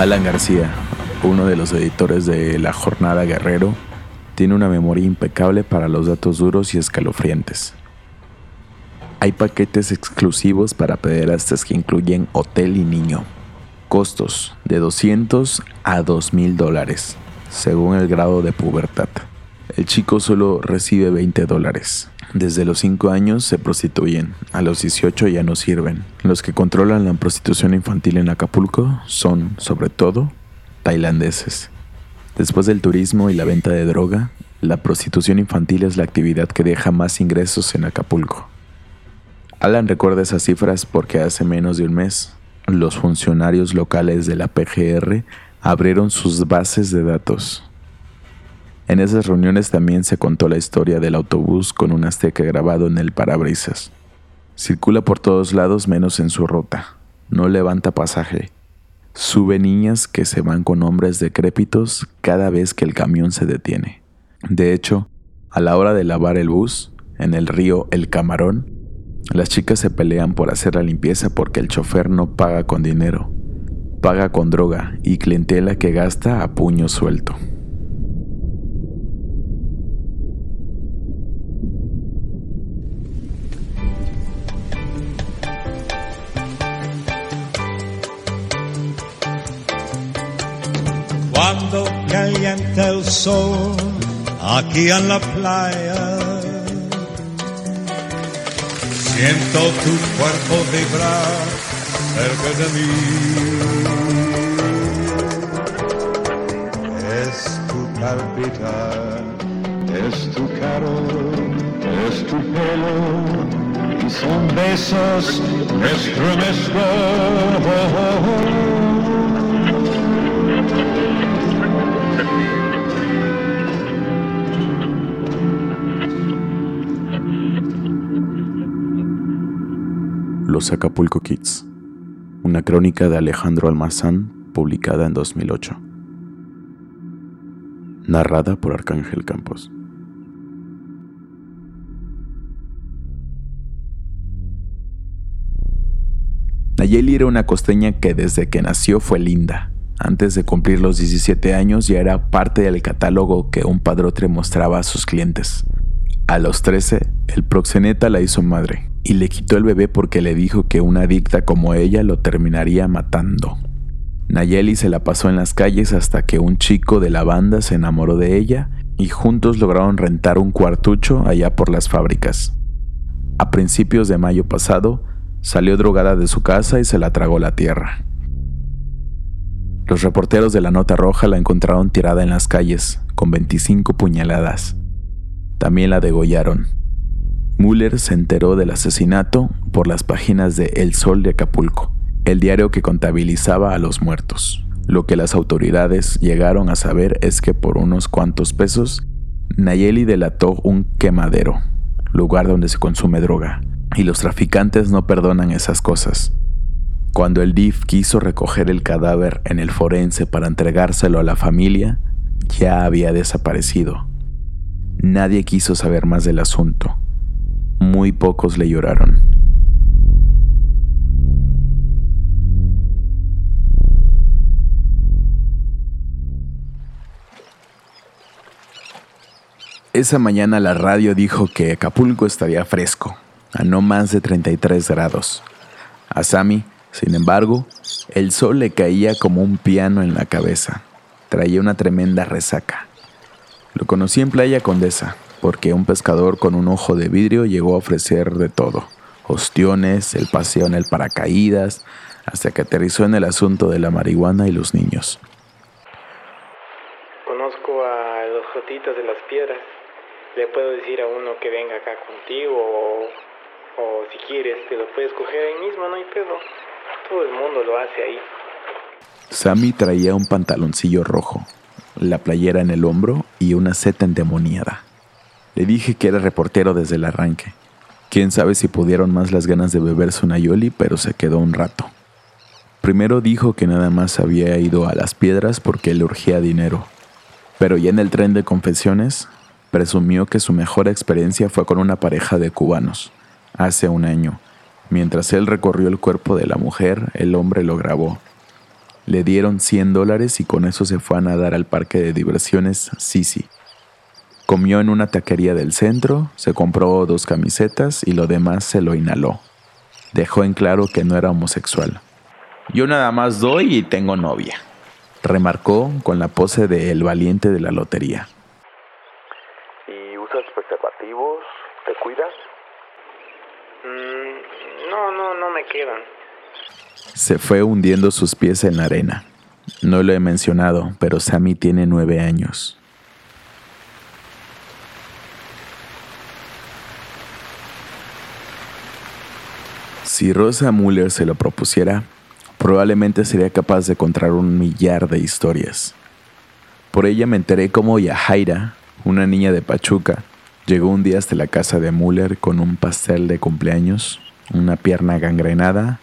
Alan García, uno de los editores de La Jornada Guerrero, tiene una memoria impecable para los datos duros y escalofriantes. Hay paquetes exclusivos para pederastas que incluyen hotel y niño. Costos de 200 a 2.000 dólares, según el grado de pubertad. El chico solo recibe 20 dólares. Desde los 5 años se prostituyen, a los 18 ya no sirven. Los que controlan la prostitución infantil en Acapulco son, sobre todo, tailandeses. Después del turismo y la venta de droga, la prostitución infantil es la actividad que deja más ingresos en Acapulco. Alan recuerda esas cifras porque hace menos de un mes los funcionarios locales de la PGR abrieron sus bases de datos. En esas reuniones también se contó la historia del autobús con un azteca grabado en el parabrisas. Circula por todos lados menos en su ruta. No levanta pasaje. Sube niñas que se van con hombres decrépitos cada vez que el camión se detiene. De hecho, a la hora de lavar el bus, en el río El Camarón, las chicas se pelean por hacer la limpieza porque el chofer no paga con dinero, paga con droga y clientela que gasta a puño suelto. Calienta el sol aquí en la playa Siento tu cuerpo vibrar cerca de mí. Es tu palpitar, es tu calor, es tu pelo y son besos estremezco. Los Acapulco Kids, una crónica de Alejandro Almazán publicada en 2008. Narrada por Arcángel Campos. Nayeli era una costeña que desde que nació fue linda. Antes de cumplir los 17 años ya era parte del catálogo que un padrote mostraba a sus clientes. A los 13, el proxeneta la hizo madre y le quitó el bebé porque le dijo que una adicta como ella lo terminaría matando. Nayeli se la pasó en las calles hasta que un chico de la banda se enamoró de ella y juntos lograron rentar un cuartucho allá por las fábricas. A principios de mayo pasado, salió drogada de su casa y se la tragó la tierra. Los reporteros de la Nota Roja la encontraron tirada en las calles, con 25 puñaladas. También la degollaron. Müller se enteró del asesinato por las páginas de El Sol de Acapulco, el diario que contabilizaba a los muertos. Lo que las autoridades llegaron a saber es que por unos cuantos pesos, Nayeli delató un quemadero, lugar donde se consume droga, y los traficantes no perdonan esas cosas. Cuando el DIF quiso recoger el cadáver en el forense para entregárselo a la familia, ya había desaparecido. Nadie quiso saber más del asunto muy pocos le lloraron. Esa mañana la radio dijo que Acapulco estaría fresco, a no más de 33 grados. A Sammy, sin embargo, el sol le caía como un piano en la cabeza. Traía una tremenda resaca. Lo conocí en Playa Condesa, porque un pescador con un ojo de vidrio llegó a ofrecer de todo, ostiones, el paseo en el paracaídas, hasta que aterrizó en el asunto de la marihuana y los niños. Conozco a los jotitas de las piedras. Le puedo decir a uno que venga acá contigo o, o si quieres te lo puedes coger ahí mismo, no hay pedo. Todo el mundo lo hace ahí. Sammy traía un pantaloncillo rojo, la playera en el hombro y una seta endemoniada. Le dije que era reportero desde el arranque. Quién sabe si pudieron más las ganas de beberse una yoli, pero se quedó un rato. Primero dijo que nada más había ido a las piedras porque le urgía dinero, pero ya en el tren de confesiones presumió que su mejor experiencia fue con una pareja de cubanos, hace un año. Mientras él recorrió el cuerpo de la mujer, el hombre lo grabó. Le dieron 100 dólares y con eso se fue a nadar al parque de diversiones Sisi. Comió en una taquería del centro, se compró dos camisetas y lo demás se lo inhaló. Dejó en claro que no era homosexual. Yo nada más doy y tengo novia, remarcó con la pose de el valiente de la lotería. ¿Y usas preservativos? ¿Te cuidas? Mm, no, no, no me quedan. Se fue hundiendo sus pies en la arena. No lo he mencionado, pero Sammy tiene nueve años. Si Rosa Muller se lo propusiera, probablemente sería capaz de encontrar un millar de historias. Por ella me enteré cómo Yahaira, una niña de Pachuca, llegó un día hasta la casa de Muller con un pastel de cumpleaños, una pierna gangrenada,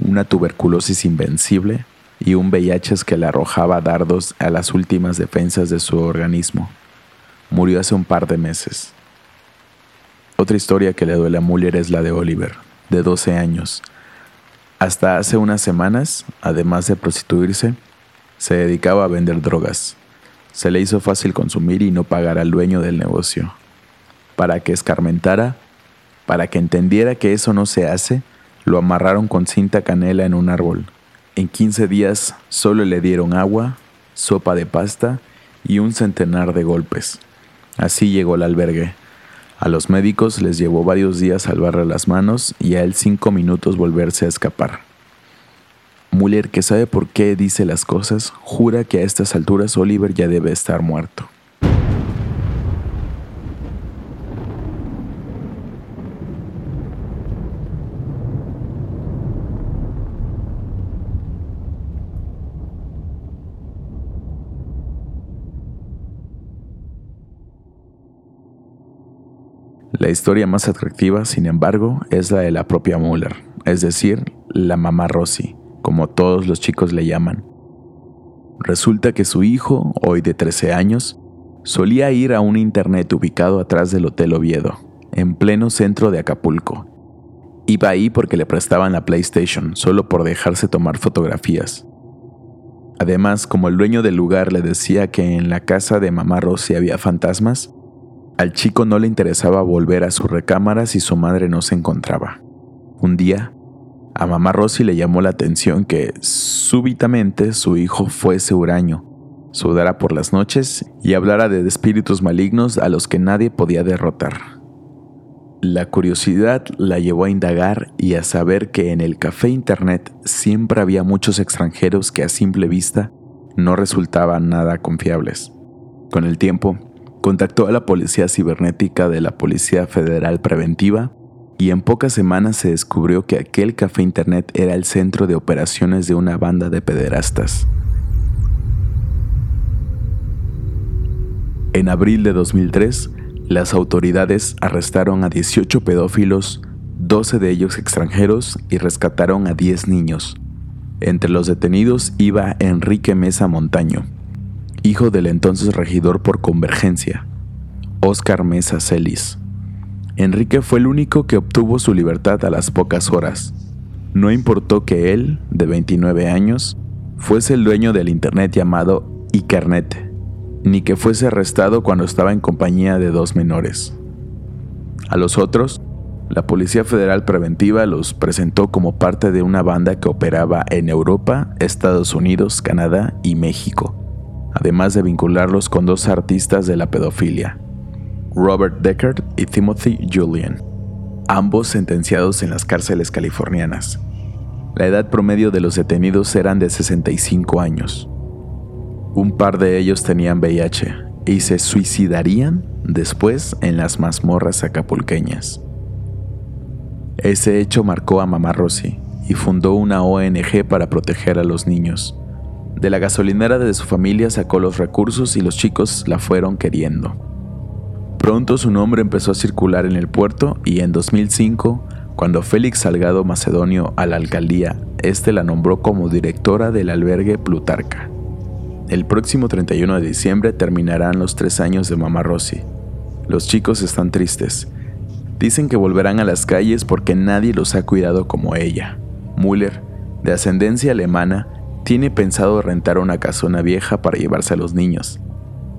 una tuberculosis invencible y un VIH que le arrojaba dardos a las últimas defensas de su organismo. Murió hace un par de meses. Otra historia que le duele a Muller es la de Oliver, de 12 años. Hasta hace unas semanas, además de prostituirse, se dedicaba a vender drogas. Se le hizo fácil consumir y no pagar al dueño del negocio. Para que escarmentara, para que entendiera que eso no se hace, lo amarraron con cinta canela en un árbol. En 15 días solo le dieron agua, sopa de pasta y un centenar de golpes. Así llegó al albergue. A los médicos les llevó varios días salvarle las manos y a él cinco minutos volverse a escapar. Muller, que sabe por qué dice las cosas, jura que a estas alturas Oliver ya debe estar muerto. La historia más atractiva, sin embargo, es la de la propia Muller, es decir, la mamá Rossi, como todos los chicos le llaman. Resulta que su hijo, hoy de 13 años, solía ir a un internet ubicado atrás del Hotel Oviedo, en pleno centro de Acapulco. Iba ahí porque le prestaban la PlayStation, solo por dejarse tomar fotografías. Además, como el dueño del lugar le decía que en la casa de mamá Rossi había fantasmas, al chico no le interesaba volver a su recámara si su madre no se encontraba. Un día, a mamá Rosy le llamó la atención que súbitamente su hijo fuese huraño, sudara por las noches y hablara de espíritus malignos a los que nadie podía derrotar. La curiosidad la llevó a indagar y a saber que en el café internet siempre había muchos extranjeros que a simple vista no resultaban nada confiables. Con el tiempo, contactó a la Policía Cibernética de la Policía Federal Preventiva y en pocas semanas se descubrió que aquel café internet era el centro de operaciones de una banda de pederastas. En abril de 2003, las autoridades arrestaron a 18 pedófilos, 12 de ellos extranjeros, y rescataron a 10 niños. Entre los detenidos iba Enrique Mesa Montaño, hijo del entonces regidor por Convergencia, Óscar Mesa Celis. Enrique fue el único que obtuvo su libertad a las pocas horas. No importó que él, de 29 años, fuese el dueño del Internet llamado Icarnet, ni que fuese arrestado cuando estaba en compañía de dos menores. A los otros, la Policía Federal Preventiva los presentó como parte de una banda que operaba en Europa, Estados Unidos, Canadá y México además de vincularlos con dos artistas de la pedofilia, Robert Deckard y Timothy Julian, ambos sentenciados en las cárceles californianas. La edad promedio de los detenidos eran de 65 años. Un par de ellos tenían VIH y se suicidarían después en las mazmorras acapulqueñas. Ese hecho marcó a Mamá Rossi y fundó una ONG para proteger a los niños. De la gasolinera de su familia sacó los recursos y los chicos la fueron queriendo. Pronto su nombre empezó a circular en el puerto y en 2005, cuando Félix Salgado Macedonio a la alcaldía, este la nombró como directora del albergue Plutarca. El próximo 31 de diciembre terminarán los tres años de Mamá Rossi. Los chicos están tristes. Dicen que volverán a las calles porque nadie los ha cuidado como ella. Müller, de ascendencia alemana, Tiene pensado rentar una casona vieja para llevarse a los niños.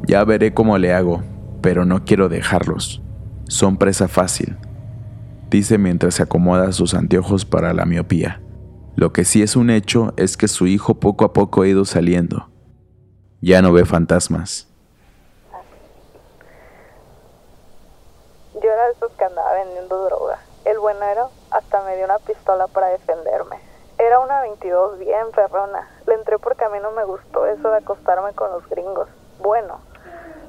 Ya veré cómo le hago, pero no quiero dejarlos. Son presa fácil, dice mientras se acomoda sus anteojos para la miopía. Lo que sí es un hecho es que su hijo poco a poco ha ido saliendo. Ya no ve fantasmas. Yo era esos que andaba vendiendo droga. El buenero hasta me dio una pistola para defenderme. Era una 22 bien perrona. Le entré porque a mí no me gustó eso de acostarme con los gringos. Bueno,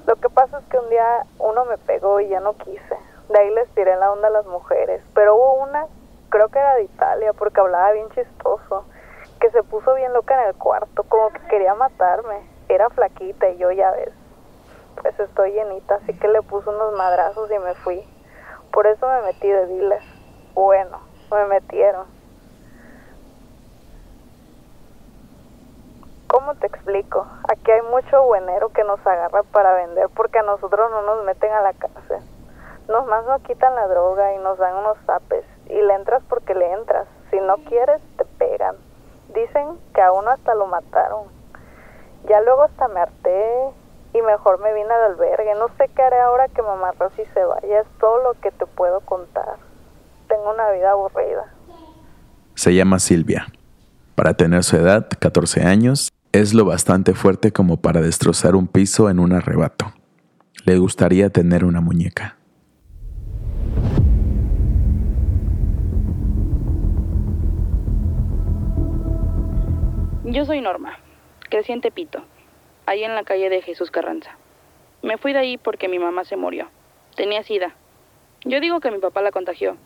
lo que pasa es que un día uno me pegó y ya no quise. De ahí les tiré la onda a las mujeres. Pero hubo una, creo que era de Italia, porque hablaba bien chistoso, que se puso bien loca en el cuarto, como que quería matarme. Era flaquita y yo ya ves, pues estoy llenita, así que le puse unos madrazos y me fui. Por eso me metí de diles. Bueno, me metieron. ¿Cómo te explico? Aquí hay mucho buenero que nos agarra para vender porque a nosotros no nos meten a la cárcel. Nos más nos quitan la droga y nos dan unos zapes y le entras porque le entras. Si no quieres, te pegan. Dicen que a uno hasta lo mataron. Ya luego hasta me harté y mejor me vine al albergue. No sé qué haré ahora que mamá Rosy se vaya. Es todo lo que te puedo contar. Tengo una vida aburrida. Se llama Silvia. Para tener su edad, 14 años, es lo bastante fuerte como para destrozar un piso en un arrebato. Le gustaría tener una muñeca. Yo soy Norma, crecí en Tepito, ahí en la calle de Jesús Carranza. Me fui de ahí porque mi mamá se murió. Tenía sida. Yo digo que mi papá la contagió.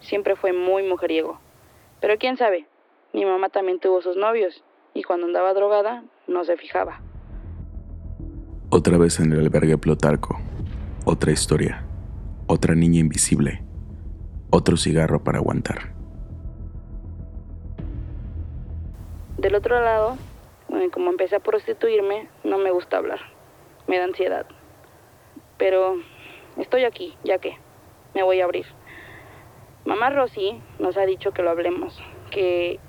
Siempre fue muy mujeriego. Pero quién sabe, mi mamá también tuvo sus novios y cuando andaba drogada no se fijaba. Otra vez en el albergue Plotarco. Otra historia. Otra niña invisible. Otro cigarro para aguantar. Del otro lado, eh, como empecé a prostituirme, no me gusta hablar. Me da ansiedad. Pero estoy aquí, ya que me voy a abrir. Mamá Rosy nos ha dicho que lo hablemos, que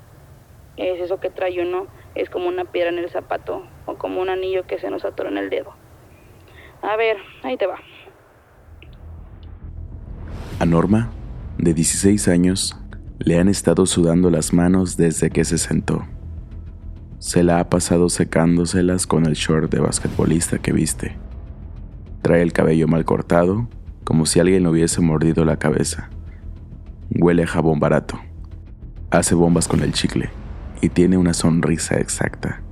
es eso que trae uno, es como una piedra en el zapato o como un anillo que se nos atora en el dedo. A ver, ahí te va. A Norma, de 16 años, le han estado sudando las manos desde que se sentó. Se la ha pasado secándoselas con el short de basquetbolista que viste. Trae el cabello mal cortado, como si alguien le hubiese mordido la cabeza. Huele jabón barato. Hace bombas con el chicle y tiene una sonrisa exacta.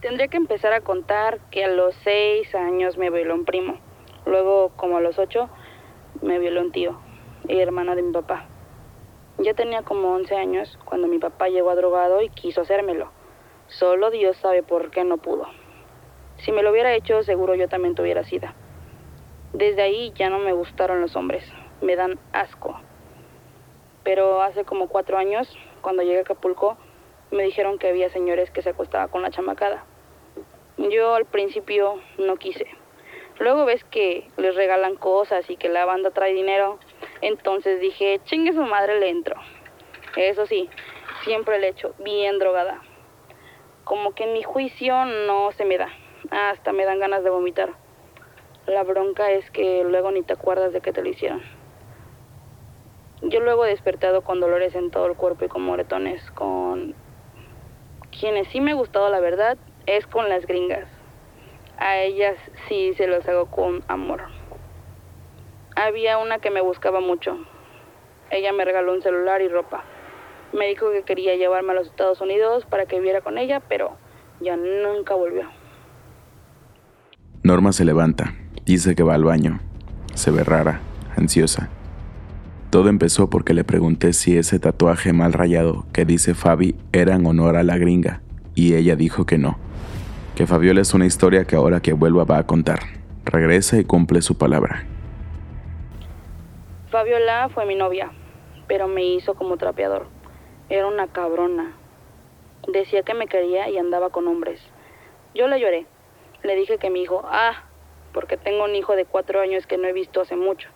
Tendría que empezar a contar que a los seis años me violó un primo. Luego, como a los ocho, me violó un tío, y hermano de mi papá. Ya tenía como 11 años cuando mi papá llegó a drogado y quiso hacérmelo. Solo Dios sabe por qué no pudo. Si me lo hubiera hecho, seguro yo también tuviera sida. Desde ahí ya no me gustaron los hombres me dan asco. Pero hace como cuatro años, cuando llegué a Acapulco, me dijeron que había señores que se acostaban con la chamacada. Yo al principio no quise. Luego ves que les regalan cosas y que la banda trae dinero. Entonces dije, chingue su madre, le entro. Eso sí, siempre le echo bien drogada. Como que en mi juicio no se me da. Hasta me dan ganas de vomitar. La bronca es que luego ni te acuerdas de que te lo hicieron. Yo luego he despertado con dolores en todo el cuerpo y con moretones, con quienes sí me ha gustado la verdad es con las gringas. A ellas sí se los hago con amor. Había una que me buscaba mucho. Ella me regaló un celular y ropa. Me dijo que quería llevarme a los Estados Unidos para que viviera con ella, pero ya nunca volvió. Norma se levanta, dice que va al baño. Se ve rara, ansiosa. Todo empezó porque le pregunté si ese tatuaje mal rayado que dice Fabi era en honor a la gringa, y ella dijo que no, que Fabiola es una historia que ahora que vuelva va a contar. Regresa y cumple su palabra. Fabiola fue mi novia, pero me hizo como trapeador. Era una cabrona. Decía que me quería y andaba con hombres. Yo le lloré. Le dije que mi hijo, ah, porque tengo un hijo de cuatro años que no he visto hace mucho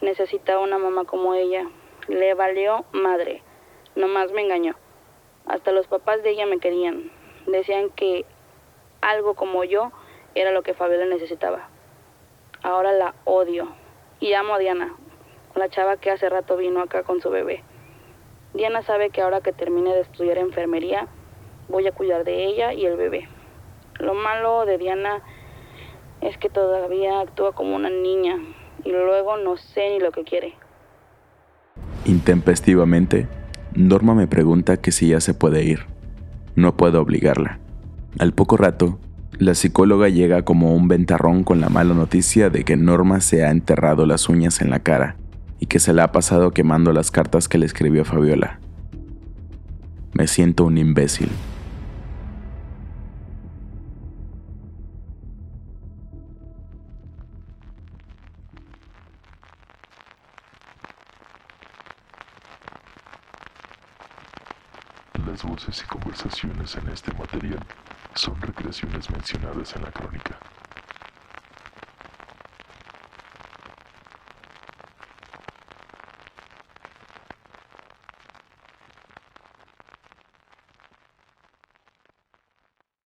necesitaba una mamá como ella Le valió madre. Nomás me engañó. Hasta los papás de ella me querían. Decían que algo como yo era lo que Fabiola necesitaba. Ahora la odio. Y amo a Diana, la chava que hace rato vino acá con su bebé. Diana sabe que ahora que termine de estudiar enfermería, voy a cuidar de ella y el bebé. Lo malo de Diana es que todavía actúa como una niña y luego no sé ni lo que quiere. Intempestivamente, Norma me pregunta que si ya se puede ir. No puedo obligarla. Al poco rato, la psicóloga llega como un ventarrón con la mala noticia de que Norma se ha enterrado las uñas en la cara y que se la ha pasado quemando las cartas que le escribió Fabiola. Me siento un imbécil. Las voces y conversaciones en este material son recreaciones mencionadas en la crónica.